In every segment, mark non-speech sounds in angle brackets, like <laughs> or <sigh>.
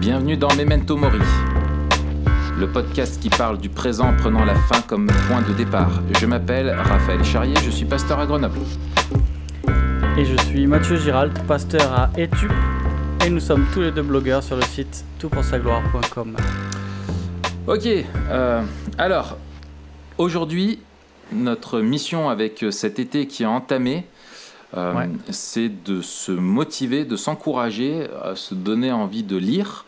Bienvenue dans Memento Mori, le podcast qui parle du présent en prenant la fin comme point de départ. Je m'appelle Raphaël Charrier, je suis pasteur à Grenoble. Et je suis Mathieu Giralt, pasteur à Etup, et nous sommes tous les deux blogueurs sur le site toutpoursagloire.com. Ok, euh, alors, aujourd'hui, notre mission avec cet été qui est entamé, euh, Ouais. c'est de se motiver, de s'encourager, à se donner envie de lire.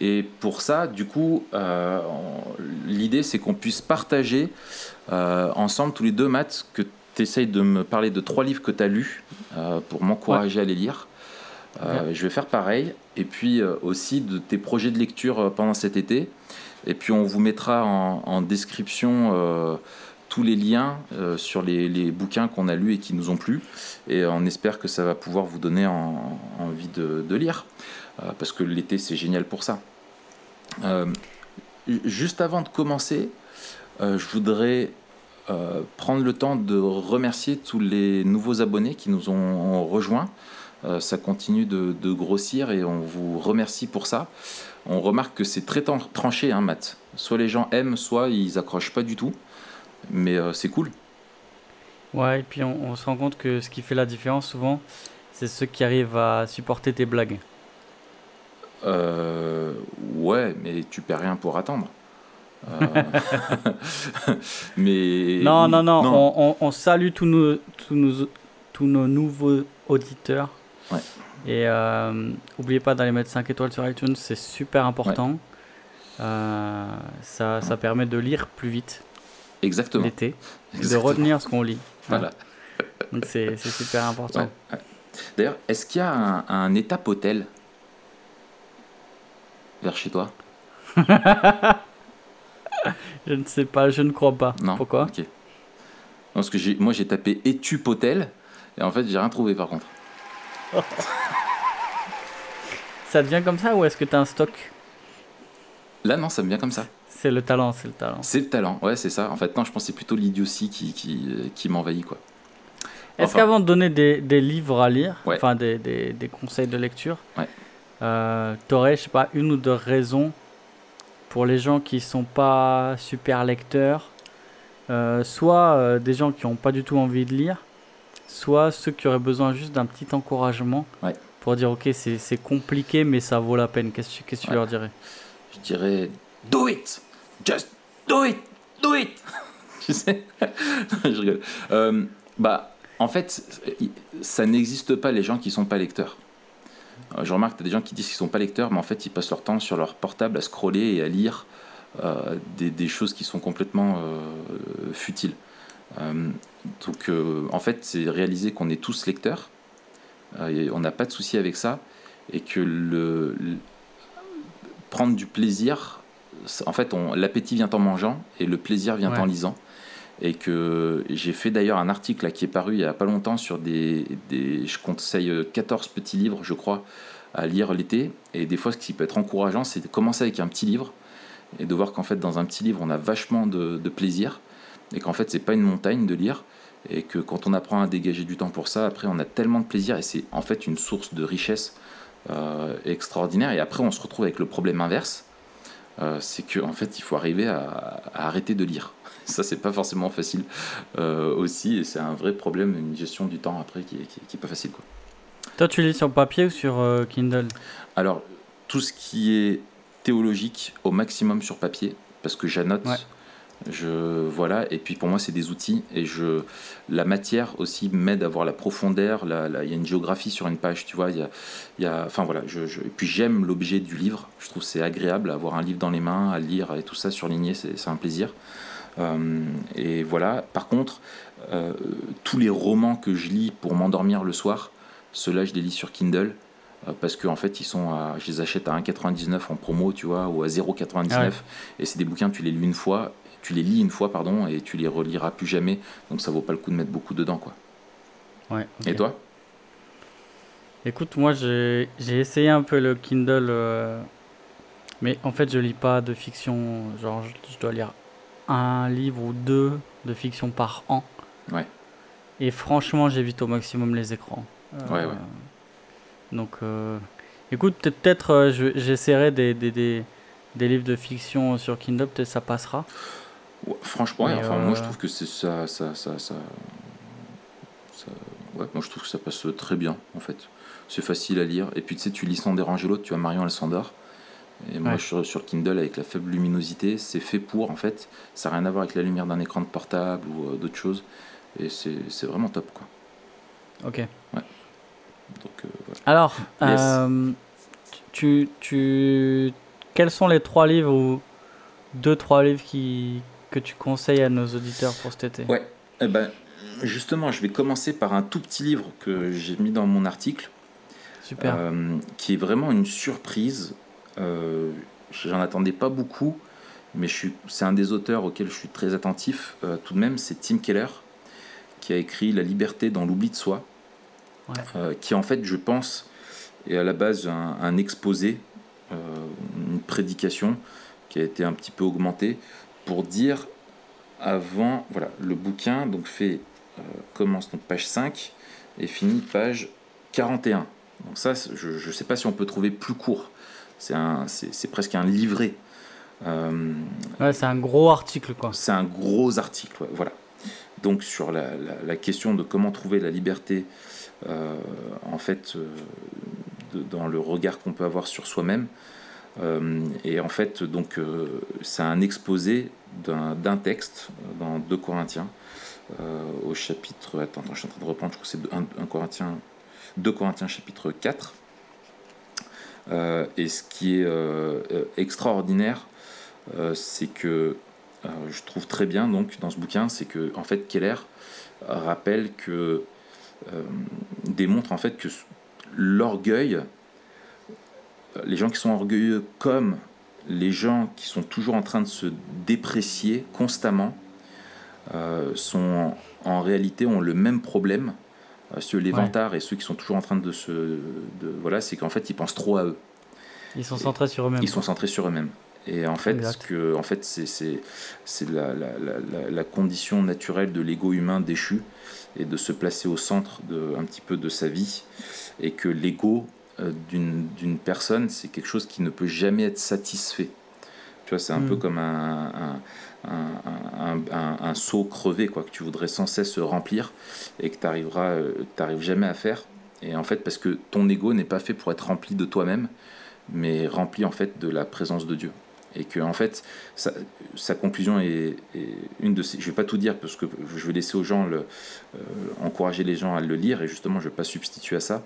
Et pour ça, du coup, euh, l'idée c'est qu'on puisse partager euh, ensemble tous les deux, Matt, que tu essayes de me parler de trois livres que tu as lus euh, pour m'encourager à les lire. Je vais faire pareil. Et puis aussi de tes projets de lecture pendant cet été. Et puis on vous mettra en, en description tous les liens euh, sur les, les bouquins qu'on a lus et qui nous ont plu. Et on espère que ça va pouvoir vous donner en- envie de, de lire. Euh, parce que l'été, c'est génial pour ça. Euh, juste avant de commencer, euh, je voudrais euh, prendre le temps de remercier tous les nouveaux abonnés qui nous ont, rejoints. Ça continue de, grossir et on vous remercie pour ça. On remarque que c'est très tranché, hein, Matt. Soit les gens aiment, soit ils accrochent pas du tout. Mais c'est cool. Ouais, et puis on se rend compte que ce qui fait la différence souvent, c'est ceux qui arrivent à supporter tes blagues. Euh, ouais, mais tu perds rien pour attendre. Euh, <laughs> mais Non, non, non, On, on- on salue tous nos, tous, nos, tous nos nouveaux auditeurs. Ouais. Et euh, oubliez pas d'aller mettre 5 étoiles sur iTunes, c'est super important. Euh, ça, ça permet de lire plus vite Exactement. l'été, de retenir ce qu'on lit. Voilà. Donc c'est super important. D'ailleurs, est-ce qu'il y a un, un étape hôtel vers chez toi <laughs> Je ne sais pas, je ne crois pas. Non. Pourquoi? Ok. Parce que moi j'ai tapé Etup Hôtel et en fait j'ai rien trouvé par contre. <laughs> Ça devient comme ça ou est-ce que tu as un stock? Là non, ça me vient comme ça. C'est le talent, c'est le talent. C'est le talent, ouais c'est ça. En fait non, je pense que c'est plutôt l'idiotie qui, qui, qui m'envahit quoi. Est-ce Enfin. qu'avant de donner des, des livres à lire, Ouais. enfin des, des, des conseils de lecture, Ouais. Euh, t'aurais, je sais pas, une ou deux raisons pour les gens qui sont pas super lecteurs, euh, soit euh, des gens qui ont pas du tout envie de lire, soit ceux qui auraient besoin juste d'un petit encouragement Ouais. pour dire ok c'est c'est compliqué mais ça vaut la peine. Qu'est-ce que tu Ouais. leur dirais? Je dirais do it, just do it, do it. <laughs> tu sais? Je rigole. Euh, bah en fait, ça n'existe pas les gens qui sont pas lecteurs. Euh, Je remarque que tu as des gens qui disent qu'ils sont pas lecteurs, mais en fait ils passent leur temps sur leur portable à scroller et à lire euh, des, des choses qui sont complètement euh, futiles. Euh, donc en fait c'est réaliser qu'on est tous lecteurs, et on n'a pas de souci avec ça, et que le, le- prendre du plaisir, en fait l'appétit vient en mangeant et le plaisir vient Ouais. en lisant. Et que j'ai fait d'ailleurs un article qui est paru il y a pas longtemps sur des, je conseille euh, 14 petits livres je crois à lire l'été. Et des fois ce qui peut être encourageant c'est de commencer avec un petit livre et de voir qu'en fait dans un petit livre on a vachement de, plaisir et qu'en fait c'est pas une montagne de lire et que quand on apprend à dégager du temps pour ça après on a tellement de plaisir et c'est en fait une source de richesse euh, extraordinaire. Et après on se retrouve avec le problème inverse euh, c'est que en fait il faut arriver à arrêter de lire ça c'est pas forcément facile euh, aussi et c'est un vrai problème une gestion du temps après qui est, qui est- qui est pas facile quoi Toi tu lis sur papier ou sur euh, Kindle? Alors, tout ce qui est théologique au maximum sur papier, parce que j'annote, Ouais. je voilà, et puis pour moi c'est des outils et je la matière aussi m'aide à voir la profondeur. Il y a une géographie sur une page, tu vois. Il y a, y a- enfin voilà, je, je- et puis j'aime l'objet du livre. Je trouve c'est agréable avoir un livre dans les mains, à lire et tout ça surligné, c'est c'est un plaisir. Euh, et voilà. Par contre, euh, tous les romans que je lis pour m'endormir le soir, ceux-là je les lis sur Kindle euh, parce qu'en fait ils sont à, je les achète à 1,99 en promo tu vois ou à 0,99 Ah ouais. et c'est des bouquins tu les lis une fois tu les lis une fois pardon et tu les reliras plus jamais donc ça vaut pas le coup de mettre beaucoup dedans quoi Ouais. et toi? Écoute, moi j'ai j'ai essayé un peu le Kindle, euh, mais en fait je lis pas de fiction. Genre, je, je dois lire un livre ou deux de fiction par an. Ouais. Et franchement, j'évite au maximum les écrans. Euh, Ouais, ouais. Donc, euh, Écoute, peut-être euh, je- j'essaierai des, des, des, des livres de fiction sur Kindle, peut-être ça passera. Ouais, franchement, ouais, enfin, moi je euh, trouve que c'est ça, ça, ça, ça, ça- ouais, moi je trouve que ça passe très bien en fait. C'est facile à lire. Et puis tu sais, tu lis sans déranger l'autre, tu as Marion, s'endort. Et moi Ouais. sur, sur Kindle avec la faible luminosité, c'est fait pour en fait. Ça n'a rien à voir avec la lumière d'un écran de portable ou euh, d'autres choses. Et c'est vraiment top quoi. Ok. Donc euh, voilà. Alors, Yes. euh, tu, tu, quels sont les trois livres ou deux, trois livres qui, que tu conseilles à nos auditeurs pour cet été? Ouais, eh ben, justement, je vais commencer par un tout petit livre que j'ai mis dans mon article. Super. Qui est vraiment une surprise. Euh, J'en attendais pas beaucoup, mais c'est un des auteurs auxquels je suis très attentif euh, tout de même. C'est Tim Keller, qui a écrit La liberté dans l'oubli de soi, Ouais. euh, qui en fait, je pense, est à la base un, un exposé, une prédication qui a été un petit peu augmentée pour dire avant, voilà, le bouquin donc fait commence donc page 5 et finit page 41. Donc ça, je ne sais pas si on peut trouver plus court. C'est presque un livret. Euh, Ouais, c'est un gros article, quoi. c'est un gros article, ouais, voilà. Donc sur la, la- la question de comment trouver la liberté, euh, en fait, euh, de- dans le regard qu'on peut avoir sur soi-même. Et en fait, donc, c'est un exposé d'un texte dans 2 Corinthiens, au chapitre. Attends, attends, je suis en train de reprendre, je crois que c'est 1, 1 Corinthiens, 2 Corinthiens, chapitre 4. Euh, et ce qui est euh, euh, extraordinaire, c'est que je trouve très bien donc dans ce bouquin, c'est que en fait Keller rappelle que démontre en fait que l'orgueil, les gens qui sont orgueilleux comme les gens qui sont toujours en train de se déprécier constamment, sont en réalité ont le même problème. Euh, ceux les Ouais. vantards et ceux qui sont toujours en train de se, de, voilà, c'est qu'en fait ils pensent trop à eux. Ils sont centrés sur eux-mêmes. Ils sont centrés sur eux-mêmes. Et en fait, Exact. ce que, en fait c'est, c'est, c'est la, la, la, la- la condition naturelle de l'ego humain déchu et de se placer au centre de, un petit peu de sa vie. Et que l'ego euh, d'une, d'une personne, c'est quelque chose qui ne peut jamais être satisfait. Tu vois, c'est un Mm. peu comme un, un, un, un, un- un seau crevé, quoi, que tu voudrais sans cesse remplir et que tu n'arrives jamais à faire. Et en fait, parce que ton ego n'est pas fait pour être rempli de toi-même, mais rempli en fait de la présence de Dieu. Et que en fait, sa, sa conclusion est, est une de ces. Je vais pas tout dire parce que je vais laisser aux gens le, euh, encourager les gens à le lire et justement je vais pas substituer à ça.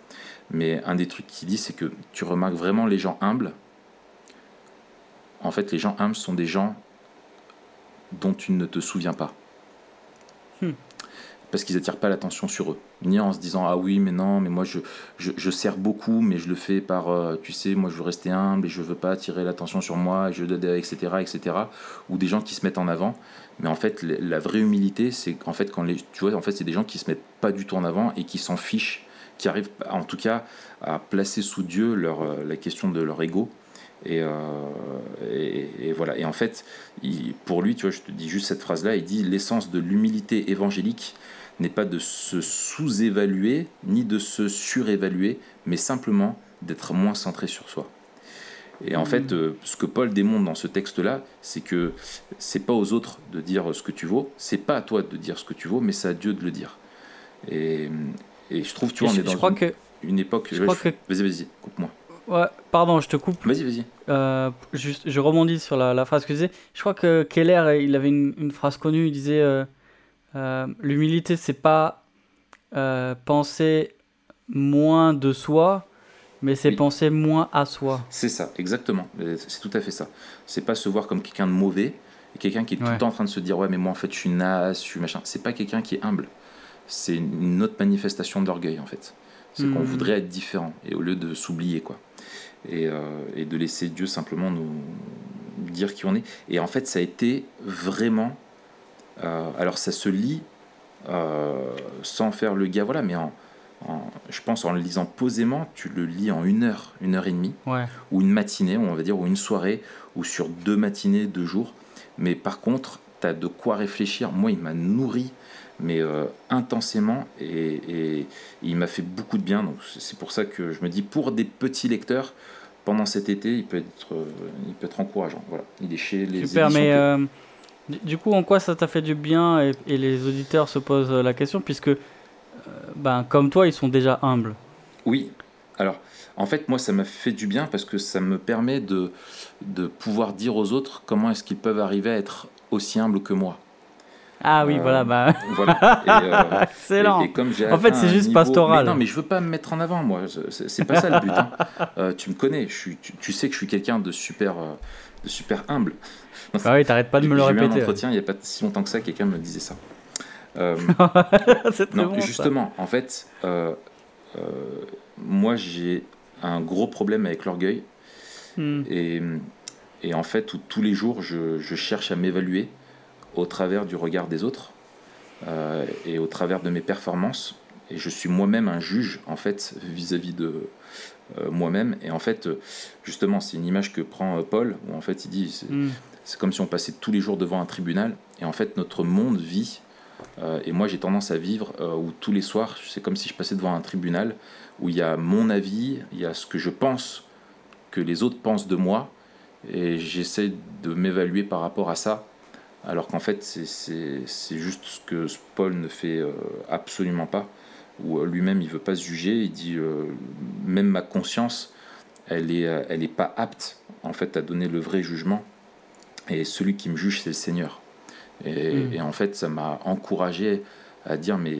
Mais un des trucs qu'il dit, c'est que tu remarques vraiment les gens humbles. En fait, les gens humbles sont des gens dont tu ne te souviens pas. Hmm. Parce qu'ils attirent pas l'attention sur eux. Ni en se disant Ah oui, mais non, mais moi je, je, je sers beaucoup, mais je le fais par, euh, tu sais, moi je veux rester humble et je veux pas attirer l'attention sur moi, et je, etc., etc. Ou des gens qui se mettent en avant. Mais en fait, la la vraie humilité, c'est qu'en fait, quand les, tu vois, en fait, c'est des gens qui se mettent pas du tout en avant et qui s'en fichent, qui arrivent en tout cas à placer sous Dieu leur, euh, la question de leur ego. Et, euh, et, et voilà. Et en fait, il- pour lui, tu vois, je te dis juste cette phrase-là, il dit l'essence de l'humilité évangélique n'est pas de se sous-évaluer ni de se surévaluer, mais simplement d'être moins centré sur soi. Et en Mhm. fait, euh, ce que Paul démontre dans ce texte-là, c'est que c'est pas aux autres de dire ce que tu vaux, c'est pas à toi de dire ce que tu vaux, mais c'est à Dieu de le dire. Et, et je trouve, tu vois, on je, est dans je crois une, que. une époque. je crois que- Vas-y, vas-y, coupe-moi. Ouais, pardon, je te coupe. Vas-y, vas-y. Euh, juste, je rebondis sur la, la phrase que tu disais. Je crois que Keller, il avait une, une phrase connue. Il disait euh, euh, L'humilité, c'est pas euh, penser moins de soi, mais c'est Oui. penser moins à soi. C'est ça, exactement. Euh, C'est tout à fait ça. C'est pas se voir comme quelqu'un de mauvais, et quelqu'un qui est tout le temps en train de se dire ouais mais moi en fait je suis naze, je suis machin. C'est pas quelqu'un qui est humble. C'est une autre manifestation d'orgueil en fait. C'est qu'on Mhm. voudrait être différent et au lieu de s'oublier quoi. Et, euh, et de laisser Dieu simplement nous dire qui on est. Et en fait ça a été vraiment. euh, alors ça se lit euh, sans faire le gars voilà, mais en, en- je pense en le lisant posément, tu le lis en une heure, une heure et demie Ouais. ou une matinée, on va dire, ou une soirée, ou sur deux matinées, deux jours. Mais par contre, tu as de quoi réfléchir. Moi, il m'a nourri, mais euh, intensément, et, il m'a fait beaucoup de bien. Donc c'est pour ça que je me dis, pour des petits lecteurs, pendant cet été, il peut être, euh, il peut être encourageant. Voilà, il est chez les Super, mais euh, du coup, en quoi ça t'a fait du bien et, et, les auditeurs se posent la question, puisque, ben, comme toi, ils sont déjà humbles. Oui, alors, en fait, moi, ça m'a fait du bien parce que ça me permet de, de pouvoir dire aux autres comment est-ce qu'ils peuvent arriver à être aussi humbles que moi. Ah oui, voilà, bah. voilà. <laughs> Euh, Excellent. en fait, c'est juste pastoral. non, mais je veux pas me mettre en avant, moi. C'est pas ça le but. Hein. <laughs> Euh, tu me connais. Je suis, tu, sais que je suis quelqu'un de super, euh, de super humble. Ah oui, t'arrêtes pas de me le répéter. J'ai eu un entretien il y a pas si longtemps que ça, quelqu'un me disait ça. <laughs> non, bon, justement, en fait, moi, j'ai un gros problème avec l'orgueil. Hmm. Et, et, en fait, tous les jours, je, je cherche à m'évaluer au travers du regard des autres euh, et au travers de mes performances. Et je suis moi-même un juge, en fait, vis-à-vis de euh, moi-même. Et en fait, justement, c'est une image que prend euh, Paul, où en fait, il dit hmm. c'est comme si on passait tous les jours devant un tribunal. Et en fait, notre monde vit. et moi, j'ai tendance à vivre où tous les soirs, c'est comme si je passais devant un tribunal où il y a mon avis, il y a ce que je pense que les autres pensent de moi. Et j'essaie de m'évaluer par rapport à ça alors qu'en fait c'est juste ce que Paul ne fait euh, absolument pas, où euh, lui-même il veut pas se juger, il dit euh, même ma conscience, elle est, elle est pas apte en fait à donner le vrai jugement, et celui qui me juge c'est le Seigneur. Et, hmm. en fait ça m'a encouragé à dire mais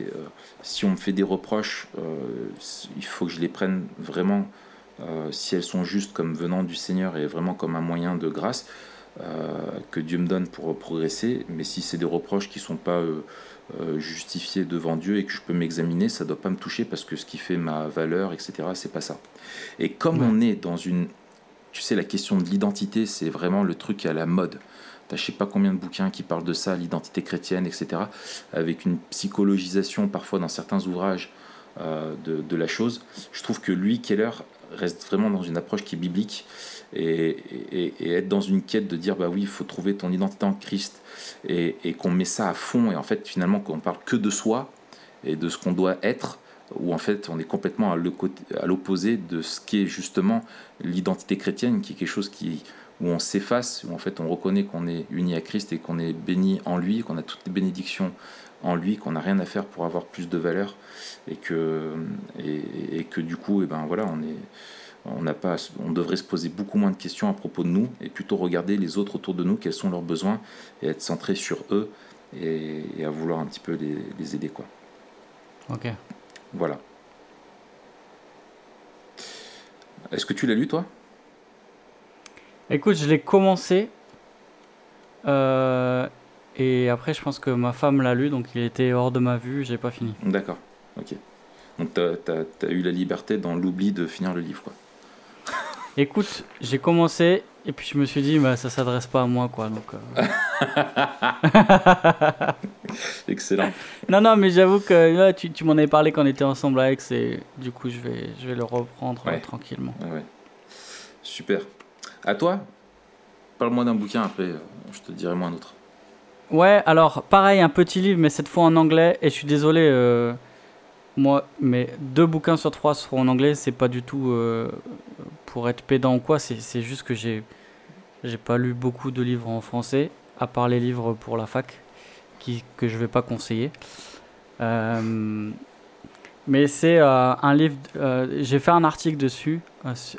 si on me fait des reproches, il faut que je les prenne vraiment si elles sont justes comme venant du Seigneur et vraiment comme un moyen de grâce. Euh, que Dieu me donne pour progresser, mais si c'est des reproches qui ne sont pas euh, euh, justifiés devant Dieu et que je peux m'examiner, ça ne doit pas me toucher parce que ce qui fait ma valeur, etc., c'est pas ça. Et comme on est dans une. Tu sais, la question de l'identité, c'est vraiment le truc à la mode. Tu je sais pas combien de bouquins qui parlent de ça, l'identité chrétienne, etc., avec une psychologisation parfois dans certains ouvrages de, de, la chose. Je trouve que lui, Keller, reste vraiment dans une approche qui est biblique et, être dans une quête de dire bah oui, il faut trouver ton identité en Christ et, qu'on met ça à fond et en fait finalement qu'on parle que de soi et de ce qu'on doit être où en fait on est complètement à l'opposé de ce qui est justement l'identité chrétienne qui est quelque chose qui où on s'efface, où en fait on reconnaît qu'on est uni à Christ et qu'on est béni en lui, qu'on a toutes les bénédictions en lui, qu'on n'a rien à faire pour avoir plus de valeur et que, et, que du coup, et eh ben voilà, on est, on, n'a pas, on devrait se poser beaucoup moins de questions à propos de nous et plutôt regarder les autres autour de nous, quels sont leurs besoins et être centré sur eux et, à vouloir un petit peu les, aider. Quoi. Ok. Voilà. Est-ce que tu l'as lu toi? Écoute, je l'ai commencé. Euh, et après, je pense que ma femme l'a lu, donc il était hors de ma vue, j'ai pas fini. D'accord, ok. Donc tu as, eu la liberté dans l'oubli de finir le livre, quoi. <laughs> Écoute, j'ai commencé et puis je me suis dit, bah, ça s'adresse pas à moi, quoi. Donc, euh. <laughs> <laughs> Excellent. Non, non, mais j'avoue que là, tu, tu m'en avais parlé quand on était ensemble avec, et du coup, je vais, je vais le reprendre euh, tranquillement. Ouais. Super. À toi Parle-moi d'un bouquin, après, euh, je te dirai moi un autre. Ouais, alors, pareil, un petit livre, mais cette fois en anglais, et je suis désolé moi, mais deux bouquins sur trois seront en anglais, c'est pas du tout euh, pour être pédant ou quoi, c'est juste que j'ai pas lu beaucoup de livres en français, à part les livres pour la fac, qui, que je vais pas conseiller. Euh, mais c'est euh, un livre, j'ai fait un article dessus,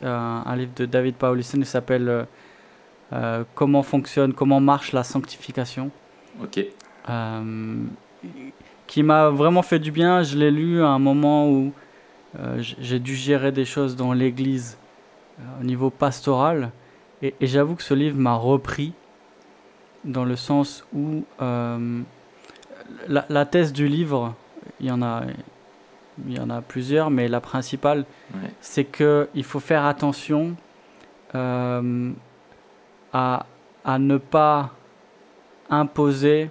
un livre de David Paulison qui s'appelle Comment fonctionne, comment marche la sanctification. Ok qui m'a vraiment fait du bien. Je l'ai lu à un moment où euh, j'ai dû gérer des choses dans l'église euh, au niveau pastoral. Et, j'avoue que ce livre m'a repris dans le sens où euh, la, thèse du livre, il y en a, il y en a plusieurs, mais la principale, c'est que il faut faire attention à, à ne pas imposer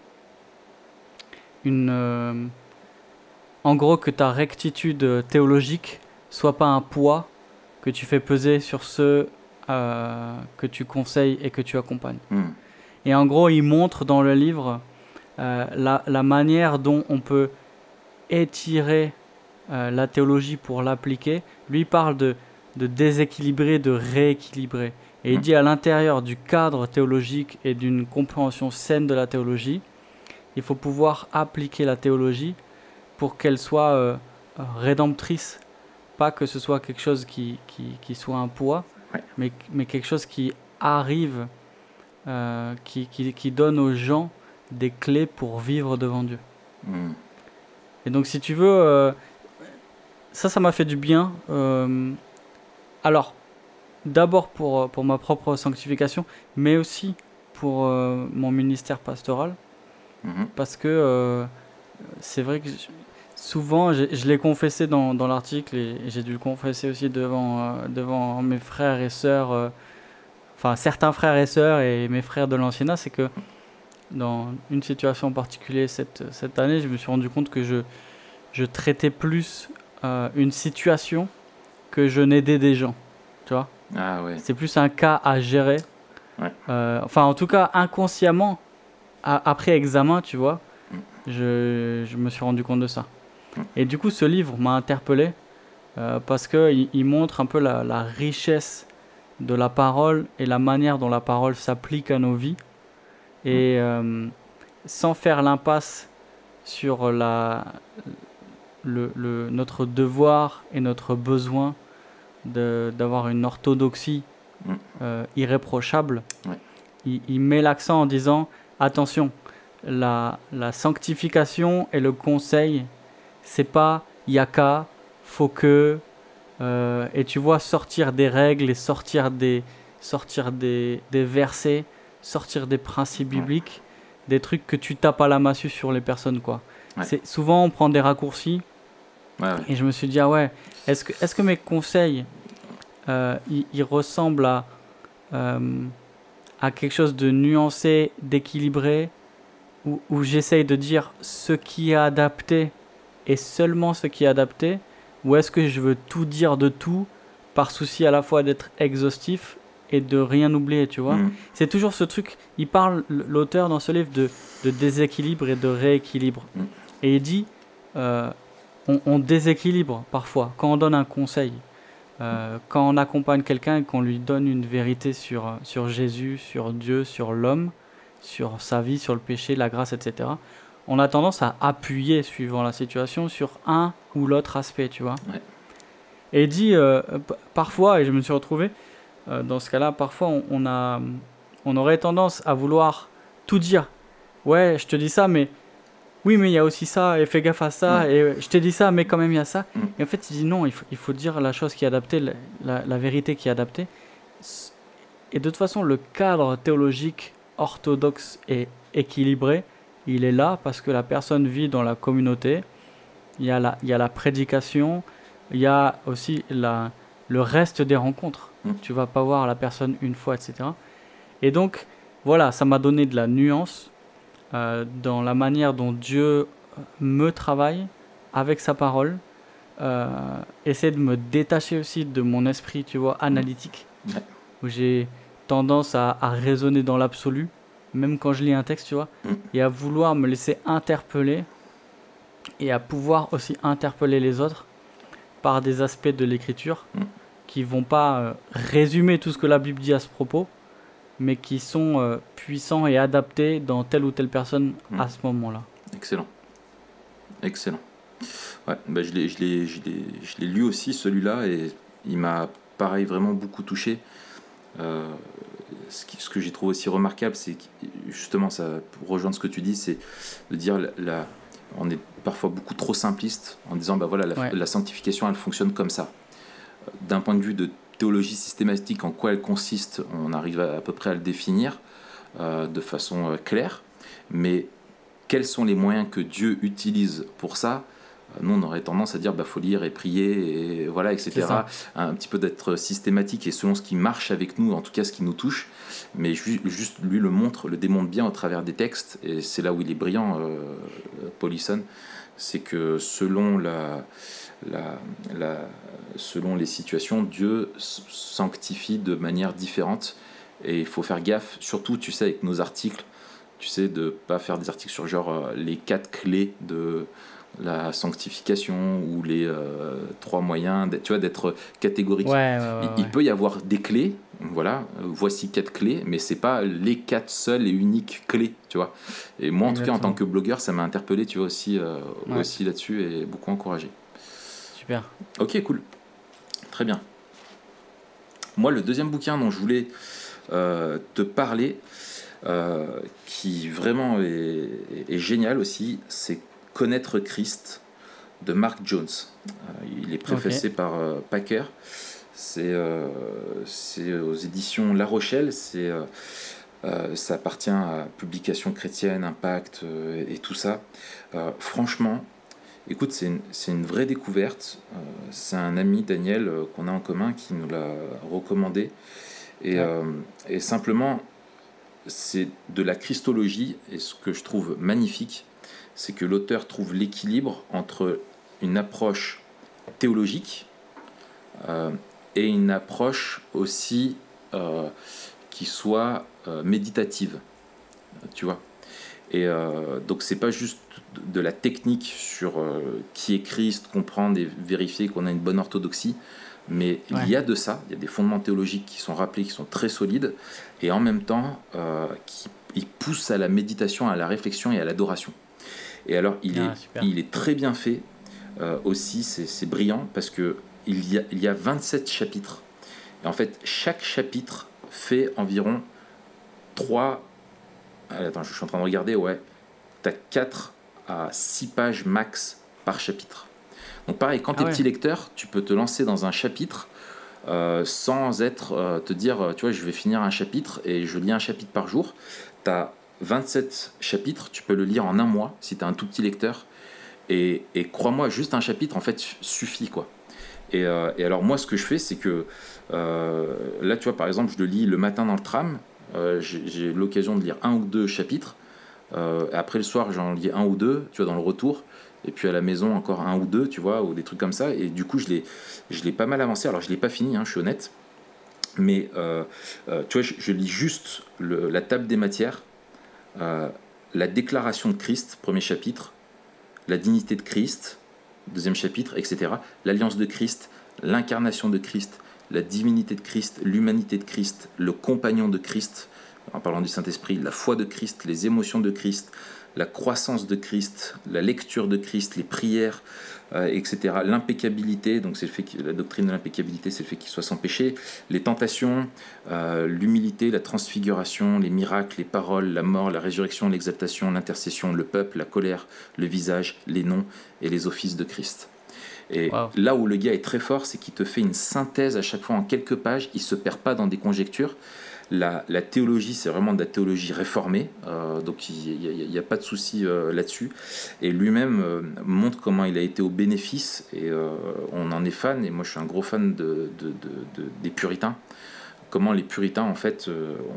une. Euh, en gros, que ta rectitude théologique soit pas un poids que tu fais peser sur ceux euh, que tu conseilles et que tu accompagnes. Hmm. Et en gros, il montre dans le livre euh, la, la, manière dont on peut étirer euh, la théologie pour l'appliquer. Lui parle de, de déséquilibrer, de rééquilibrer. Et il dit à l'intérieur du cadre théologique et d'une compréhension saine de la théologie, il faut pouvoir appliquer la théologie pour qu'elle soit euh, rédemptrice. Pas que ce soit quelque chose qui, qui, qui soit un poids, mais, mais, quelque chose qui arrive, euh, qui, qui, donne aux gens des clés pour vivre devant Dieu. Mmh. Et donc si tu veux, euh, ça, ça m'a fait du bien. alors, d'abord pour, pour ma propre sanctification, mais aussi pour mon ministère pastoral. Mhm. Parce que euh, c'est vrai que souvent, je l'ai confessé dans, dans l'article et, j'ai dû le confesser aussi devant, euh, devant mes frères et sœurs, euh, enfin certains frères et sœurs et mes frères de l'ancienat, c'est que dans une situation en particulier cette, cette année, je me suis rendu compte que je, je traitais plus une situation que je n'aidais des gens. Tu vois ah ouais. C'est plus un cas à gérer. Ouais. enfin, en tout cas, inconsciemment, après examen, tu vois, mm. je, je, me suis rendu compte de ça. Mm. Et du coup, ce livre m'a interpellé euh, parce qu'il il montre un peu la, la, richesse de la parole et la manière dont la parole s'applique à nos vies. Et mm. euh, sans faire l'impasse sur la, le, le, notre devoir et notre besoin d'avoir une orthodoxie euh, irréprochable, il, il, met l'accent en disant attention, la, la sanctification et le conseil, c'est pas yaka, faut que, euh, et tu vois, sortir des règles et sortir des, sortir des, des versets, sortir des principes bibliques, des trucs que tu tapes à la massue sur les personnes, quoi. C'est, souvent, on prend des raccourcis. Et je me suis dit, ah ouais, est-ce que, est que mes conseils, euh, ils, ressemblent à. Euh, à quelque chose de nuancé, d'équilibré, où, où j'essaye de dire ce qui est adapté et seulement ce qui est adapté, ou est-ce que je veux tout dire de tout par souci à la fois d'être exhaustif et de rien oublier, tu vois? Mm. C'est toujours ce truc, il parle, l'auteur dans ce livre, de, de, déséquilibre et de rééquilibre. Mm. Et il dit, euh, on, on déséquilibre parfois quand on donne un conseil. Euh, quand on accompagne quelqu'un et qu'on lui donne une vérité sur, sur Jésus, sur Dieu, sur l'homme, sur sa vie, sur le péché, la grâce, etc., on a tendance à appuyer, suivant la situation, sur un ou l'autre aspect, tu vois. Et dit, euh, parfois, et je me suis retrouvé euh, dans ce cas-là, parfois on, a, on aurait tendance à vouloir tout dire. Ouais, je te dis ça, mais oui, mais il y a aussi ça, et fais gaffe à ça, et je t'ai dit ça, mais quand même il y a ça. Mm. Et en fait, il dit non, il faut, il faut dire la chose qui est adaptée, la, la, vérité qui est adaptée. Et de toute façon, le cadre théologique orthodoxe et équilibré, il est là parce que la personne vit dans la communauté, il y a la, il y a la prédication, il y a aussi la, le reste des rencontres. Mm. Tu vas pas voir la personne une fois, etc. Et donc, voilà, ça m'a donné de la nuance euh, dans la manière dont Dieu me travaille avec sa parole. Euh, essayer de me détacher aussi de mon esprit, tu vois, analytique, où j'ai tendance à, raisonner dans l'absolu, même quand je lis un texte, tu vois, mm. et à vouloir me laisser interpeller et à pouvoir aussi interpeller les autres par des aspects de l'écriture mm. qui vont pas euh, résumer tout ce que la Bible dit à ce propos, mais qui sont euh, puissants et adaptés dans telle ou telle personne à hmm. ce moment-là. Excellent. Excellent. Ouais, bah je l'ai lu aussi, celui-là, et il m'a, pareil, vraiment beaucoup touché. Euh, ce, ce, que j'ai trouvé aussi remarquable, c'est justement, ça, pour rejoindre ce que tu dis, c'est de dire, la, on est parfois beaucoup trop simpliste en disant, bah voilà, la, la sanctification, elle fonctionne comme ça. D'un point de vue de théologie systématique, en quoi elle consiste, on arrive à, peu près à le définir euh, de façon euh, claire, mais quels sont les moyens que Dieu utilise pour ça? Nous, on aurait tendance à dire bah faut lire et prier et voilà etc. Un petit peu d'être systématique et selon ce qui marche avec nous, en tout cas ce qui nous touche. Mais juste lui le montre, le démontre bien au travers des textes et c'est là où il est brillant, euh, Paulison, c'est que selon la, la, selon les situations, Dieu sanctifie de manière différente. Et il faut faire gaffe, surtout, tu sais, avec nos articles, Tu sais, de pas faire des articles sur genre les quatre clés de la sanctification ou les euh, trois moyens, tu vois, d'être catégorique. il, peut y avoir des clés, voilà, voici quatre clés, mais c'est pas les quatre seules et uniques clés, tu vois. Et moi, en tout cas, en tant que blogueur, ça m'a interpellé, tu vois, aussi, euh, aussi là-dessus et beaucoup encouragé. Super. Ok, cool. Très bien. Moi, le deuxième bouquin dont je voulais euh, te parler, qui vraiment est, est génial aussi, c'est Connaître Christ de Mark Jones. Euh, il est préfacé par euh, Packer. Euh, c'est aux éditions La Rochelle. C'est ça appartient à Publication chrétienne, Impact et tout ça. franchement, écoute, c'est une, une, vraie découverte. c'est un ami, Daniel, qu'on a en commun, qui nous l'a recommandé. Et, et simplement, c'est de la christologie, et ce que je trouve magnifique, c'est que l'auteur trouve l'équilibre entre une approche théologique euh, et une approche aussi euh, qui soit euh, méditative, tu vois? Et donc c'est pas juste de la technique sur qui est Christ, comprendre et vérifier qu'on a une bonne orthodoxie, mais il y a de ça, il y a des fondements théologiques qui sont rappelés, qui sont très solides, et en même temps qui poussent à la méditation, à la réflexion et à l'adoration. Et alors, il, ah, est, il est très bien fait euh, aussi, c'est brillant parce que il y, a, il y a 27 chapitres. Et en fait, chaque chapitre fait environ 3. Attends, je suis en train de regarder, ouais. Tu as 4 à 6 pages max par chapitre. Donc, pareil, quand tu es ah petit lecteur, tu peux te lancer dans un chapitre. Euh, sans être euh, te dire tu vois je vais finir un chapitre et je lis un chapitre par jour tu as 27 chapitres, tu peux le lire en un mois si tu as un tout petit lecteur. Et, crois-moi, juste un chapitre, en fait, suffit, quoi. Et, euh, alors, moi, ce que je fais, c'est que euh, là, tu vois, par exemple, je le lis le matin dans le tram. Euh, j'ai l'occasion de lire un ou deux chapitres. Après, le soir, j'en lis un ou deux, tu vois, dans le retour. Et puis à la maison, encore un ou deux, tu vois, ou des trucs comme ça. Et du coup, je l'ai pas mal avancé. Alors, je l'ai pas fini, hein, je suis honnête. Mais, tu vois, je, lis juste la table des matières euh, la déclaration de Christ, premier chapitre, la dignité de Christ, deuxième chapitre, etc. L'alliance de Christ, l'incarnation de Christ, la divinité de Christ, l'humanité de Christ, le compagnon de Christ, en parlant du Saint-Esprit, la foi de Christ, les émotions de Christ, la croissance de Christ, la lecture de Christ, les prières, euh, etc. L'impeccabilité, donc c'est le fait que la doctrine de l'impeccabilité, c'est le fait qu'il soit sans péché. Les tentations, euh, l'humilité, la transfiguration, les miracles, les paroles, la mort, la résurrection, l'exaltation, l'intercession, le peuple, la colère, le visage, les noms et les offices de Christ. Et là où le gars est très fort, c'est qu'il te fait une synthèse à chaque fois en quelques pages. Il se perd pas dans des conjectures. La, théologie, c'est vraiment de la théologie réformée, euh, donc il n'y a, pas de souci euh, là-dessus. Et lui-même euh, montre comment il a été au bénéfice, et on en est fan, et moi je suis un gros fan de, des puritains. Comment les puritains, en fait,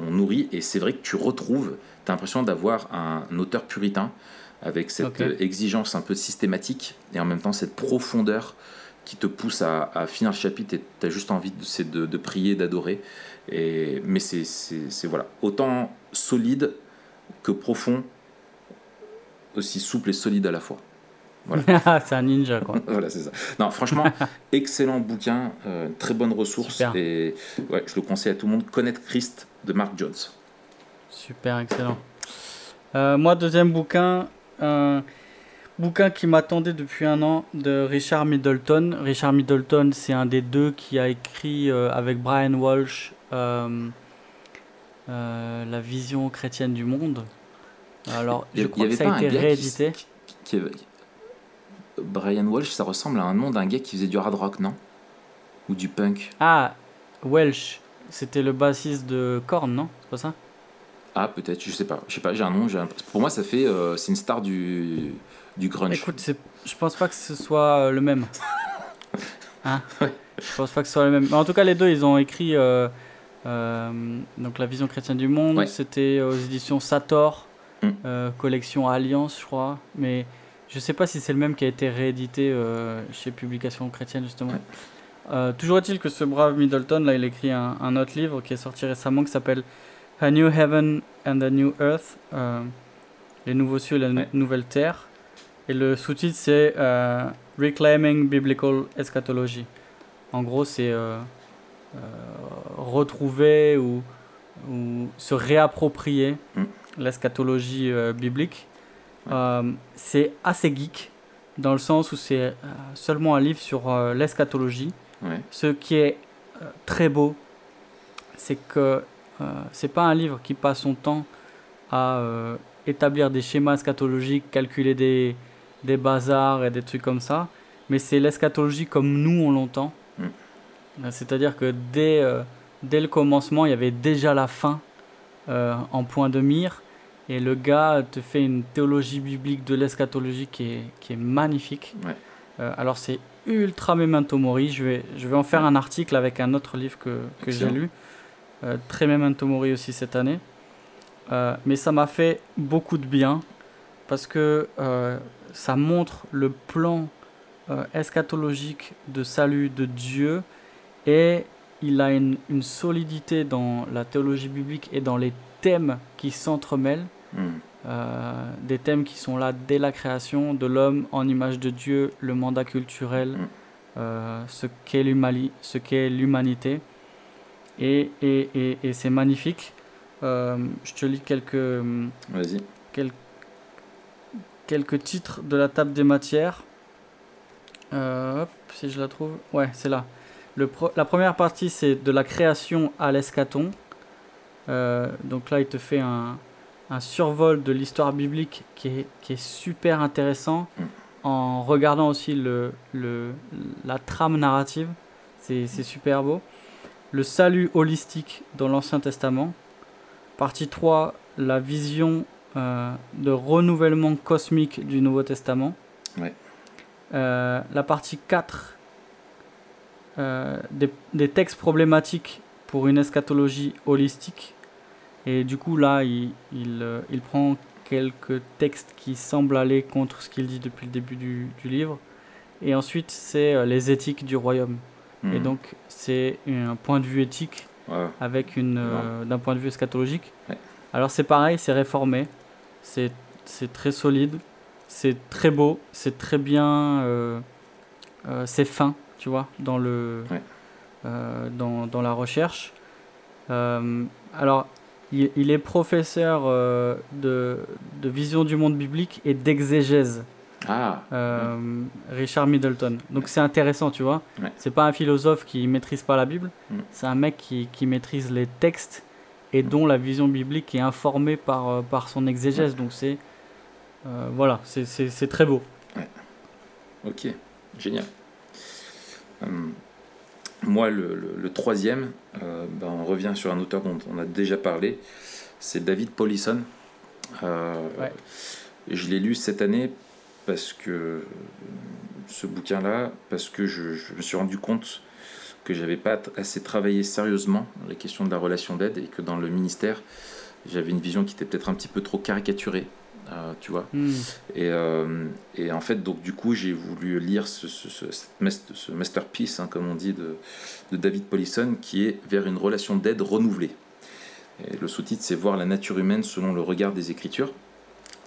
ont nourri, et c'est vrai que tu retrouves, tu as l'impression d'avoir un auteur puritain avec cette exigence un peu systématique, et en même temps cette profondeur qui te pousse à, finir le chapitre, et tu as juste envie de, de prier, d'adorer. Et, mais c'est voilà, autant solide que profond, aussi souple et solide à la fois. Voilà. <laughs> c'est un ninja, quoi. <laughs> voilà, c'est ça. Non, franchement, <laughs> excellent bouquin, euh, très bonne ressource. Et ouais, je le conseille à tout le monde. Connaître Christ de Mark Jones. Super, excellent. Euh, moi, deuxième bouquin, un bouquin qui m'attendait depuis un an de Richard Middleton. Richard Middleton, c'est un des deux qui a écrit euh, avec Brian Walsh euh, euh, la vision chrétienne du monde. Alors, je crois que ça a été réédité. Brian Walsh, ça ressemble à un nom d'un gars qui faisait du hard rock, non? Ou du punk Ah, Welsh, c'était le bassiste de Korn, non? C'est pas ça? Ah, peut-être, je sais pas. Je sais pas, j'ai un nom. Pour moi, ça fait. Euh, c'est une star du, du grunge. Écoute, je pense pas que ce soit le même. <laughs> hein? Je pense pas que ce soit le même. Mais en tout cas, les deux, ils ont écrit. Euh, donc la vision chrétienne du monde, c'était aux éditions Sator, mm. euh, collection Alliance, je crois. Mais je sais pas si c'est le même qui a été réédité euh, chez Publication chrétienne justement. toujours est-il que ce brave Middleton, là, il écrit un, un, autre livre qui est sorti récemment qui s'appelle A New Heaven and the New Earth, euh, les nouveaux cieux et la Ouais. nouvelle terre. Et le sous-titre c'est euh, Reclaiming Biblical Eschatology. En gros, c'est euh, euh, retrouver ou, ou se réapproprier Mm. l'eschatologie euh, biblique. Ouais. Euh, c'est assez geek dans le sens où c'est euh, seulement un livre sur euh, l'eschatologie. Ouais. Ce qui est euh, très beau, c'est que euh, c'est pas un livre qui passe son temps à euh, établir des schémas eschatologiques, calculer des, des bazars et des trucs comme ça, mais c'est l'eschatologie comme nous on l'entend. Mm. C'est-à-dire que dès, euh, dès le commencement, il y avait déjà la fin euh, en point de mire, et le gars te fait une théologie biblique de l'eschatologie qui est, qui est magnifique. Ouais. Euh, alors c'est ultra memento mori. Je vais, je vais en faire un article avec un autre livre que, que j'ai lu. Très memento mori aussi cette année. Mais ça m'a fait beaucoup de bien parce que ça montre le plan eschatologique de salut de Dieu et il a une, une solidité dans la théologie biblique et dans les thèmes qui s'entremêlent. Hmm. Euh, des thèmes qui sont là dès la création de l'homme en image de Dieu, le mandat culturel, Mm. euh, ce qu'est l'humanité. Et, et, et, et c'est magnifique. Euh, je te lis quelques, Vas-y. quel- quelques titres de la table des matières. Hop, si je la trouve. Ouais, c'est là. Le la première partie, c'est de la création à l'escaton. Euh, donc là, il te fait un, un survol de l'histoire biblique qui est, qui est super intéressant en regardant aussi le, le, la trame narrative. C'est c'est super beau. Le salut holistique dans l'Ancien Testament. Partie 3, la vision euh, de renouvellement cosmique du Nouveau Testament. Ouais. Euh, la partie 4, euh, des, des textes problématiques pour une eschatologie holistique. Et du coup, là, il, il, euh, il prend quelques textes qui semblent aller contre ce qu'il dit depuis le début du, du livre. Et ensuite, c'est euh, les éthiques du royaume. Et Hmm. donc, c'est un point de vue éthique Ouais. avec une euh, d'un point de vue eschatologique. Ouais. Alors c'est pareil, c'est réformé, c'est c'est très solide, c'est très beau, c'est très bien, euh, euh, c'est fin, tu vois, dans le Ouais. euh, dans, dans la recherche. Euh, alors il, il est professeur euh, de, de vision du monde biblique et d'exégèse. Ah, Richard Middleton. Donc c'est intéressant, tu vois. Ouais. C'est pas un philosophe qui maîtrise pas la Bible, Mm. c'est un mec qui, qui maîtrise les textes et dont la vision biblique est informée par, par son exégèse. Donc c'est voilà, c'est très beau. ok, génial. Hum, moi, le, le- le troisième, euh, ben, on revient sur un auteur dont on a déjà parlé, c'est David Paulison. Euh, Ouais. Je l'ai lu cette année parce que euh, ce bouquin-là, parce que je, je me suis rendu compte que j'avais pas assez travaillé sérieusement la question de la relation d'aide et que dans le ministère, j'avais une vision qui était peut-être un petit peu trop caricaturée, euh, tu vois. Mm. Et, euh, et en fait, donc du coup, j'ai voulu lire ce, ce, ce, cette mas- ce masterpiece, hein, comme on dit, de, de David Paulison, qui est vers une relation d'aide renouvelée. Et le sous-titre, c'est Voir la nature humaine selon le regard des Écritures.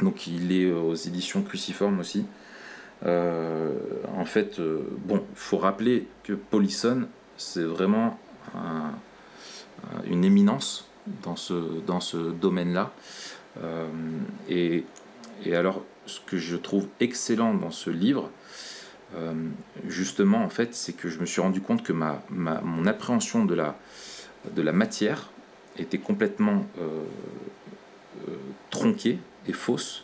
Donc, il est aux éditions Cruciforme aussi. Euh, en fait, euh, bon, faut rappeler que Paulison, c'est vraiment un- un- une éminence dans ce, dans ce domaine-là. Euh, et, alors, ce que je trouve excellent dans ce livre, euh, justement, en fait, c'est que je me suis rendu compte que ma, mon appréhension de la, de la matière était complètement euh, tronquée et fausse.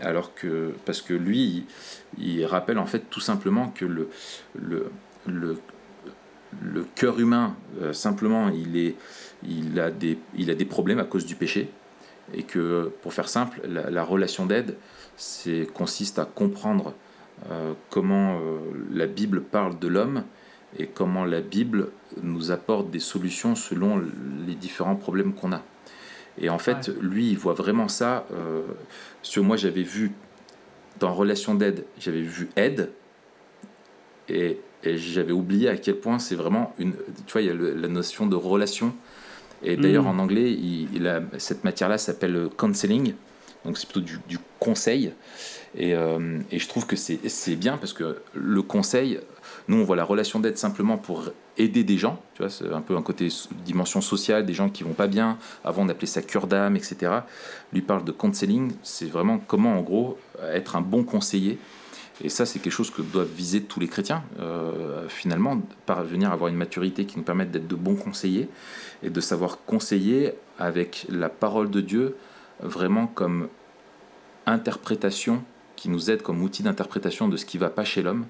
Alors que, parce que lui, il, rappelle en fait tout simplement que le, le, le, cœur humain, simplement, il, est, il, a des, il a des problèmes à cause du péché. Et que, pour faire simple, la, la relation d'aide consiste à comprendre euh, comment euh, la Bible parle de l'homme et comment la Bible nous apporte des solutions selon les différents problèmes qu'on a. Et en fait, lui, il voit vraiment ça. Euh, sur moi, j'avais vu dans relation d'aide, j'avais vu aide, et, et j'avais oublié à quel point c'est vraiment une. Tu vois, il y a le- la notion de relation Et d'ailleurs, Mm. en anglais, il, il a- cette matière-là s'appelle counseling, donc c'est plutôt du, du conseil. Et, euh, et je trouve que c'est bien parce que le conseil, nous, on voit la relation d'aide simplement pour aider des gens. Tu vois, c'est un peu un côté dimension sociale, des gens qui vont pas bien. Avant, on appelait ça cure d'âme, etc. Lui parle de counseling. C'est vraiment comment, en gros, être un bon conseiller. Et ça, c'est quelque chose que doivent viser tous les chrétiens, euh, finalement, parvenir à avoir une maturité qui nous permette d'être de bons conseillers et de savoir conseiller avec la parole de Dieu, vraiment comme interprétation qui nous aide comme outil d'interprétation de ce qui va pas chez l'homme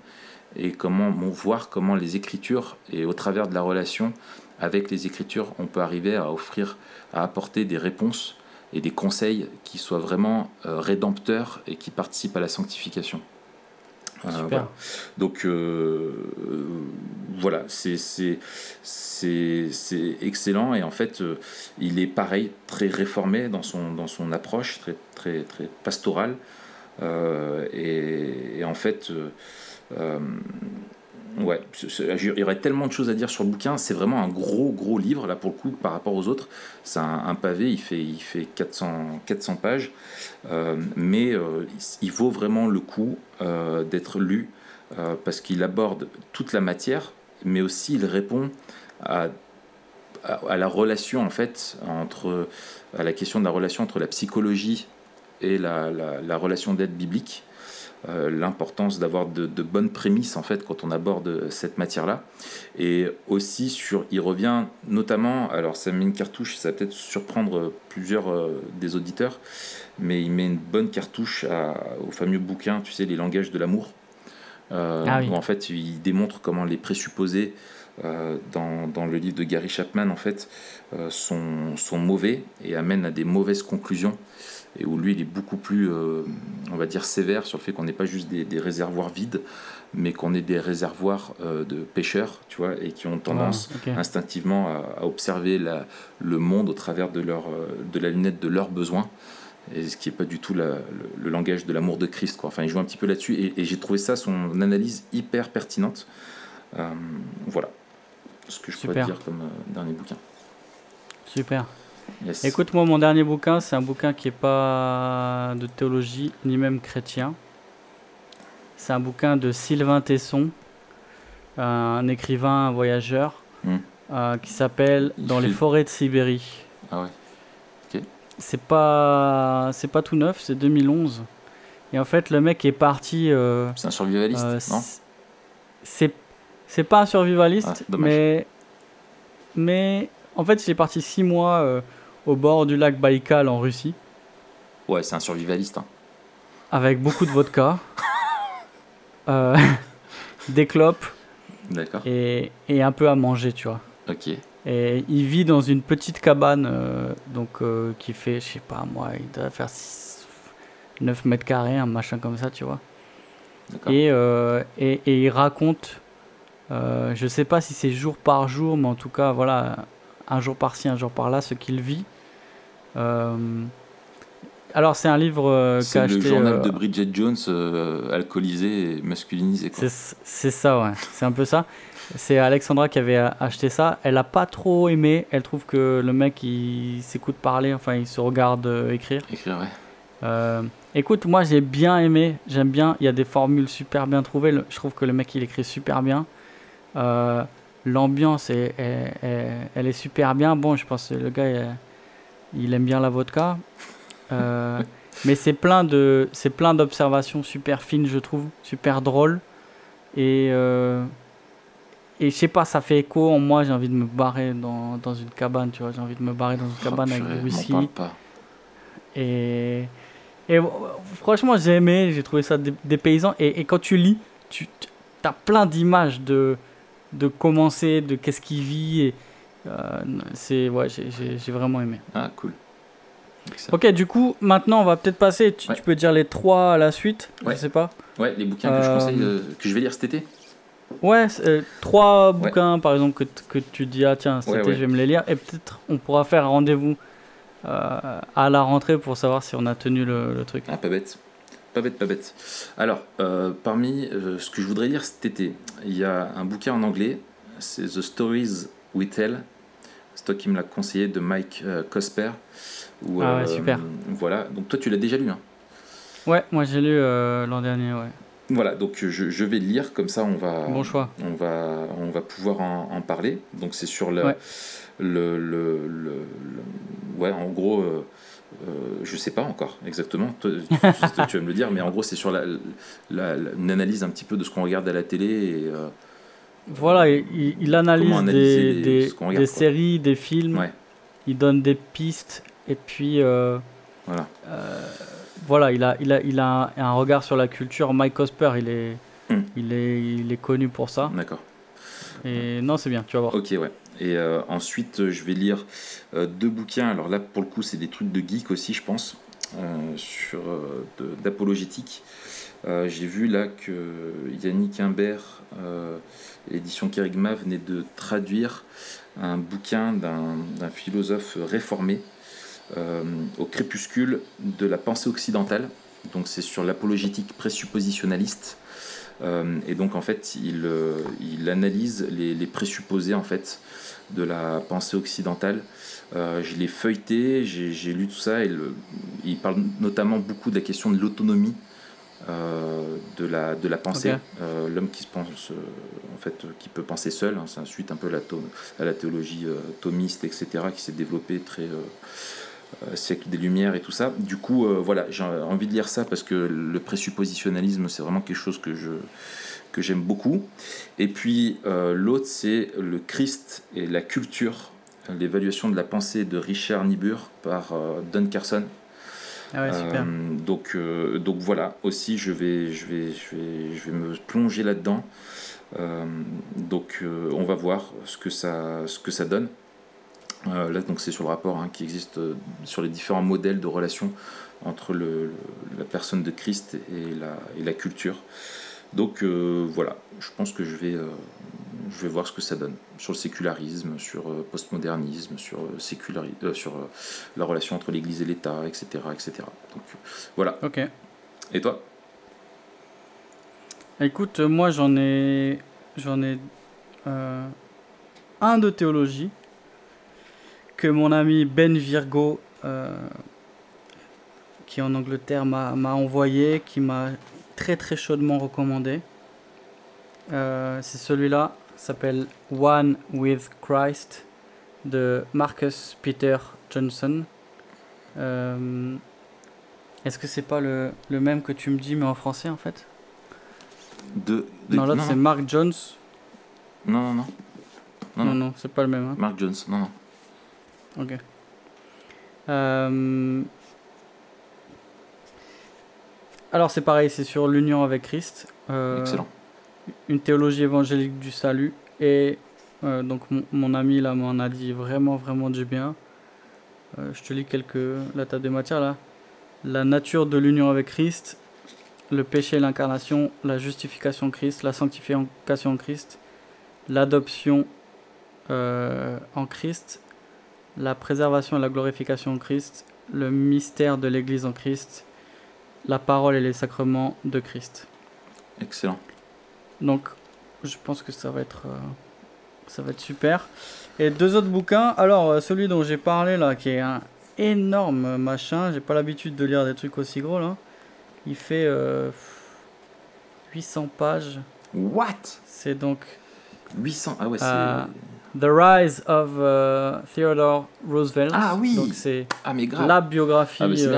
et comment voir comment les écritures et au travers de la relation avec les écritures, on peut arriver à offrir, à apporter des réponses et des conseils qui soient vraiment euh, rédempteurs et qui participent à la sanctification. Euh, Super. voilà. Donc euh, euh, voilà, c'est excellent et en fait il est pareil, très réformé dans son, dans son approche, très, très, très pastorale. Et, et en fait, euh, il y aurait tellement de choses à dire sur le bouquin. C'est vraiment un gros, gros livre, là, pour le coup, par rapport aux autres. C'est un, pavé, il fait, il fait 400, 400 pages. Euh, mais euh, il, vaut vraiment le coup euh, d'être lu parce qu'il aborde toute la matière, mais aussi il répond à, à, à la relation, en fait, entre, à la question de la relation entre la psychologie et la, la- la relation d'aide biblique. Euh, l'importance d'avoir de, de bonnes prémices en fait quand on aborde cette matière-là et aussi sur il revient notamment alors ça met une cartouche ça va peut-être surprendre plusieurs euh, des auditeurs mais il met une bonne cartouche à- au fameux bouquin tu sais les langages de l'amour euh, Ah oui. où en fait il démontre comment les présupposés dans, dans le livre de Gary Chapman en fait sont, sont mauvais et amènent à des mauvaises conclusions et où lui il est beaucoup plus euh, on va dire sévère sur le fait qu'on n'est pas juste des, des réservoirs vides mais qu'on est des réservoirs euh, de pêcheurs tu vois et qui ont tendance Ah, instinctivement à, à observer la- le monde au travers de, leur, euh, de la lunette de leurs besoins et ce qui n'est pas du tout la- le, le langage de l'amour de Christ quoi. enfin il joue un petit peu là-dessus et, et j'ai trouvé ça son analyse hyper pertinente Euh, voilà ce que je pourrais Super. dire comme dernier bouquin Super. Yes. Écoute, moi, mon dernier bouquin, c'est un bouquin qui est pas de théologie, ni même chrétien. C'est un bouquin de Sylvain Tesson, un écrivain, un voyageur, Hmm. euh, qui s'appelle Dans les forêts de Sibérie. ah ouais C'est pas, c'est pas tout neuf, c'est 2011. Et en fait, le mec est parti. euh, c'est un survivaliste euh, non c'est c'est pas un survivaliste, Ah, mais mais en fait, il est parti six mois au bord du lac Baïkal en Russie. ouais c'est un survivaliste hein. avec beaucoup de vodka, <laughs> euh, <laughs> des clopes et, et un peu à manger, tu vois. ok Et il vit dans une petite cabane euh, donc, euh, qui fait, je sais pas moi, il doit faire 6, 9 mètres carrés, un machin comme ça, tu vois. Et, et, et il raconte, je sais pas si c'est jour par jour, mais en tout cas, voilà, un jour par-ci, un jour par-là, ce qu'il vit. Euh, alors, c'est un livre euh, qu'a c'est le acheté. journal euh, de Bridget Jones alcoolisé et masculinisé. C'est ça, ouais. C'est un peu ça. C'est Alexandra qui avait acheté ça. Elle a pas trop aimé. Elle trouve que le mec, il s'écoute parler, enfin, il se regarde euh, écrire. écrire ouais Euh, écoute, moi, j'ai bien aimé. J'aime bien. Il y a des formules super bien trouvées. Le- je trouve que le mec, il écrit super bien. Euh, L'ambiance, est- elle est super bien. Bon, je pense que le gars, il, aime bien la vodka. Euh, mais c'est plein de, c'est plein d'observations super fines, je trouve, super drôles. Et euh, et je sais pas, ça fait écho en moi. J'ai envie de me barrer dans, dans une cabane, tu vois. J'ai envie de me barrer dans une cabane Oh, avec purée, du m'en whisky. Et, et franchement, j'ai aimé, j'ai trouvé ça dé- dépaysant. Et, et quand tu lis, tu as plein d'images de, de comment c'est, de qu'est-ce qu'il vit. Et, c'est, ouais, j'ai- vraiment aimé. ah cool Excellent. Ok, du coup, maintenant, on va peut-être passer. Tu, Ouais. tu peux dire les trois à la suite Ouais. Je sais pas. ouais les bouquins que je Euh, conseille euh, que je vais lire cet été Ouais, euh, trois bouquins, par exemple, que, que tu dis, ah tiens, cet été, je vais me les lire. Et peut-être on pourra faire un rendez-vous euh, à la rentrée pour savoir si on a tenu le, le truc. Ah, pas bête. Pas bête, pas bête. Alors, euh, parmi euh, ce que je voudrais lire cet été, il y a un bouquin en anglais, c'est The Stories Tell. C'est toi qui me l'as conseillé de Mike euh, Cosper. Où, Ah ouais, euh, super. Voilà, donc toi tu l'as déjà lu. Hein. Ouais, moi j'ai lu euh, l'an dernier, ouais. Voilà, donc je, je vais lire, comme ça on va, Bon choix. on va, on va pouvoir en, en parler. Donc c'est sur le, Ouais. le, le, le- le- ouais, en gros, euh, euh, je sais pas encore exactement. Toi, tu, tu vas me le dire, mais en gros c'est sur la, la- la- une analyse un petit peu de ce qu'on regarde à la télé et euh, Voilà, il, analyse des, regarde, séries, des films, ouais, il donne des pistes, et puis euh, voilà. voilà, il a, il a, il a un, un regard sur la culture. Mike Cosper, il est, Hmm. il est, il est connu pour ça. D'accord. Et non, c'est bien, tu vas voir. Ok, ouais. Et euh, ensuite, euh, je vais lire euh, deux bouquins. Alors là, pour le coup, c'est des trucs de geek aussi, je pense, euh, sur euh, d'apologétique. Euh, J'ai vu là que Yannick Imbert, euh, l'édition Kerigma, venait de traduire un bouquin d'un philosophe réformé euh, au crépuscule de la pensée occidentale. Donc c'est sur l'apologétique présuppositionnaliste. Euh, et donc en fait, il, euh, analyse les, présupposés en fait de la pensée occidentale. Je l'ai feuilleté, j'ai lu tout ça. Il parle notamment beaucoup de la question de l'autonomie euh, de, la, de la pensée. Euh, L'homme qui se pense, euh, en fait, qui peut penser seul. hein, c'est suite un peu à la, à la théologie thomiste, etc., qui s'est développée très siècle des Lumières et tout ça. Du coup, voilà, j'ai envie de lire ça parce que le présuppositionnalisme, c'est vraiment quelque chose que je que j'aime beaucoup. Et puis l'autre, c'est le Christ et la culture, l'évaluation de la pensée de Richard Niebuhr par Don Carson. Ah. Euh, donc, euh, donc voilà, aussi je vais, je vais, je vais, je vais me plonger là-dedans. Euh, donc on va voir ce que ça, ce que ça donne. Là donc c'est sur le rapport hein, qui existe sur les différents modèles de relation entre le- la personne de Christ et la, et la culture. Donc euh, voilà, je pense que je vais, euh, je vais voir ce que ça donne sur le sécularisme, sur euh, postmodernisme, sur, séculari- sur la relation entre l'Église et l'État, etc., etc. Donc voilà. Ok. Et toi? Écoute, moi j'en ai, j'en ai euh, un de théologie que mon ami Ben Virgo, euh, qui est en Angleterre, m'a m'a envoyé, qui m'a très très chaudement recommandé. Euh, C'est celui-là, s'appelle One with Christ de Marcus Peter Johnson. Euh, Est-ce que c'est pas le, le même que tu me dis mais en français en fait? De, de- non, l'autre c'est Mark Jones. non, non, non, non, Non, non. non, c'est pas le même. hein. Mark Jones, non, non. Ok. Euh, Alors, c'est pareil, c'est sur l'union avec Christ. euh, Excellent. Une théologie évangélique du salut. Et euh, donc, mon, mon ami là m'en a dit vraiment, vraiment du bien. Euh, je te lis quelques. La table des matières là. La nature de l'union avec Christ, le péché et l'incarnation, la justification en Christ, la sanctification en Christ, l'adoption en Christ, la préservation et la glorification en Christ, le mystère de l'Église en Christ, la parole et les sacrements de Christ. Excellent. Donc, je pense que ça va être, euh, ça va être super. Et deux autres bouquins. Alors, euh, celui dont j'ai parlé là, qui est un énorme machin. J'ai pas l'habitude de lire des trucs aussi gros là. Il fait euh, 800 pages. What? C'est donc 800 Ah ouais, c'est. Euh, The Rise of Theodore Roosevelt. Ah oui. Donc c'est ah, la biographie. Ah, mais c'est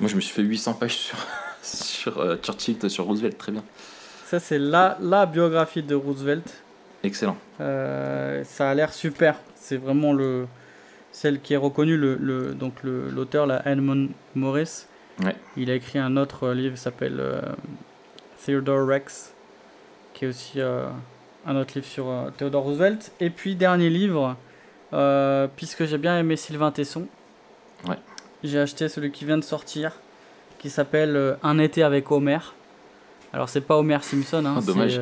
Moi, je me suis fait 800 pages sur, <laughs> sur euh, Churchill, sur Roosevelt, très bien. ça c'est la, la biographie de Roosevelt. Excellent. Euh, ça a l'air super. C'est vraiment le celle qui est reconnue le, le donc l'auteur là Edmund Morris. Ouais. Il a écrit un autre livre qui s'appelle euh, Theodore Rex qui est aussi euh, un autre livre sur euh, Theodore Roosevelt et puis dernier livre euh, puisque j'ai bien aimé Sylvain Tesson. Ouais. J'ai acheté celui qui vient de sortir qui s'appelle euh, Un été avec Homer. Alors c'est pas Homer Simpson hein, Ah, dommage.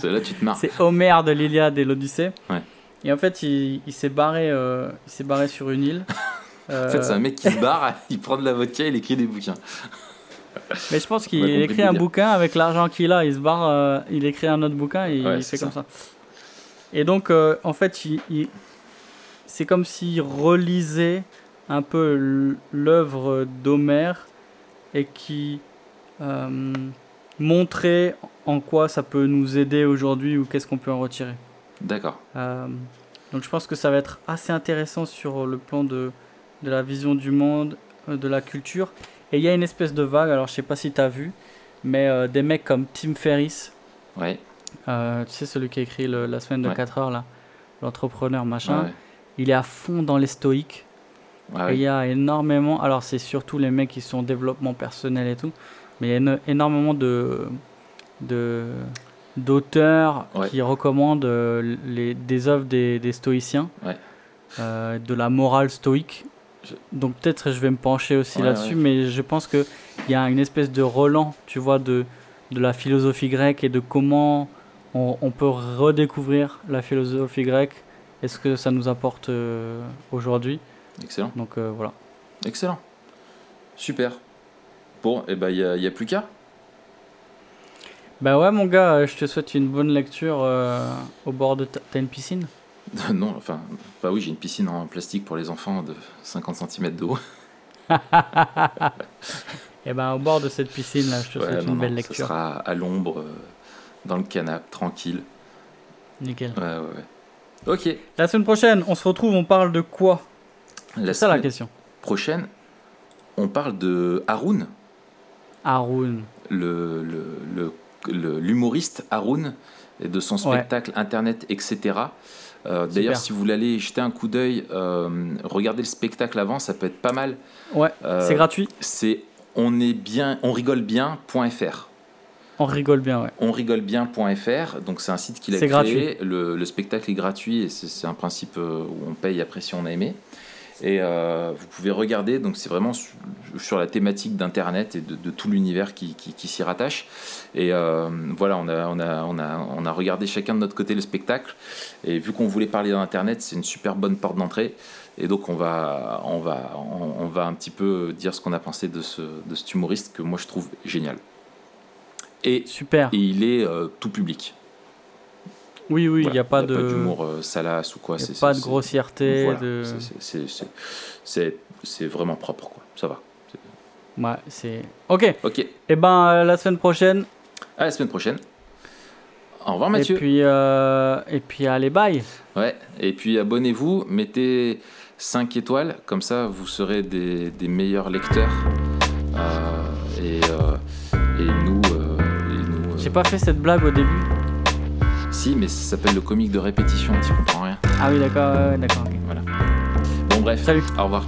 c'est, <laughs> euh, Là, tu te marres. c'est Homère de l'Iliade et l'Odyssée. Ouais. Et en fait, il, il s'est barré, euh, il s'est barré sur une île. <laughs> En fait, c'est un mec qui se barre, <laughs> il prend de la vodka, il écrit des bouquins. Mais je pense qu'il écrit un bouquin avec l'argent qu'il a. Il se barre, euh, il écrit un autre bouquin et Ouais, il fait comme ça. Et donc, euh, en fait, il- il- c'est comme s'il relisait un peu l'œuvre d'Homère et qui euh, montrait en quoi ça peut nous aider aujourd'hui ou qu'est-ce qu'on peut en retirer. D'accord. Euh, donc je pense que ça va être assez intéressant sur le plan de, de la vision du monde, euh, de la culture. Et il y a une espèce de vague, alors je sais pas si tu as vu, mais euh, des mecs comme Tim Ferriss, Ouais. tu sais celui qui a écrit le- La semaine de Ouais. 4 heures là, l'entrepreneur machin, Ouais. Il est à fond dans les stoïques. Ouais. il y a énormément, alors c'est surtout les mecs qui sont en développement personnel et tout, mais il y a éno- énormément de de- d'auteurs Ouais. qui recommandent euh, les, des œuvres des, des stoïciens, Ouais. euh, de la morale stoïque. Je- Donc peut-être je vais me pencher aussi Ouais, là-dessus, mais je pense qu'il y a une espèce de relan, tu vois, de, de la philosophie grecque et de comment on, on peut redécouvrir la philosophie grecque et ce que ça nous apporte euh, aujourd'hui? Excellent. Donc euh, voilà. Excellent. Super. Bon, et ben il n'y a, plus qu'à. Bah ouais mon gars, euh, je te souhaite une bonne lecture au bord de ta... T'as une piscine? <laughs> Non, enfin, bah oui, j'ai une piscine en plastique pour les enfants de 50 cm de haut. <laughs> Et ben au bord de cette piscine là, je te Ouais, souhaite non, une belle non, lecture. Ça sera à l'ombre, dans le canapé, tranquille. Nickel. Ouais, ouais, ouais. Ok. La semaine prochaine, on se retrouve, on parle de quoi? C'est ça la question. prochaine, on parle de Haroun, Haroun. le, l'humoriste Haroun, et de son Ouais. spectacle internet, etc. Euh. D'ailleurs, si vous voulez aller jeter un coup d'œil, euh, regardez le spectacle avant, ça peut être pas mal. Ouais, Euh, c'est gratuit. C'est on est bien, on rigole bien.fr. On rigole bien, ouais. onrigolebien.fr, donc c'est un site qu'il a créé. Le, le spectacle est gratuit et c'est un principe euh, où on paye après si on a aimé. Et euh, vous pouvez regarder, donc c'est vraiment su- sur la thématique d'Internet et de, de tout l'univers qui, qui- qui s'y rattache. Et euh, voilà, on a, on, a, on, a, on a regardé chacun de notre côté le spectacle. Et vu qu'on voulait parler d'Internet, c'est une super bonne porte d'entrée. Et donc on va, on, va, on, on va un petit peu dire ce qu'on a pensé de, ce, de cet humoriste que moi je trouve génial. Et Super. et il est euh, tout public. Oui, oui, il Voilà. n'y a pas y de, d'humour euh, salace ou quoi. y a pas de grossièreté. voilà. de... C'est- vraiment propre, quoi. Ça va. Ouais, c'est. Ok. Ok. Et ben euh, la semaine prochaine. À la semaine prochaine. Au revoir, Mathieu. Et puis, euh, et puis allez, bye. Ouais. Et puis abonnez-vous, mettez 5 étoiles, comme ça vous serez des, des meilleurs lecteurs. Euh, et, et nous. J'ai pas fait cette blague au début. Si, mais ça s'appelle le comique de répétition, tu comprends rien. Ah oui, d'accord, ouais, d'accord. ok. Bon, bref. Salut. Au revoir.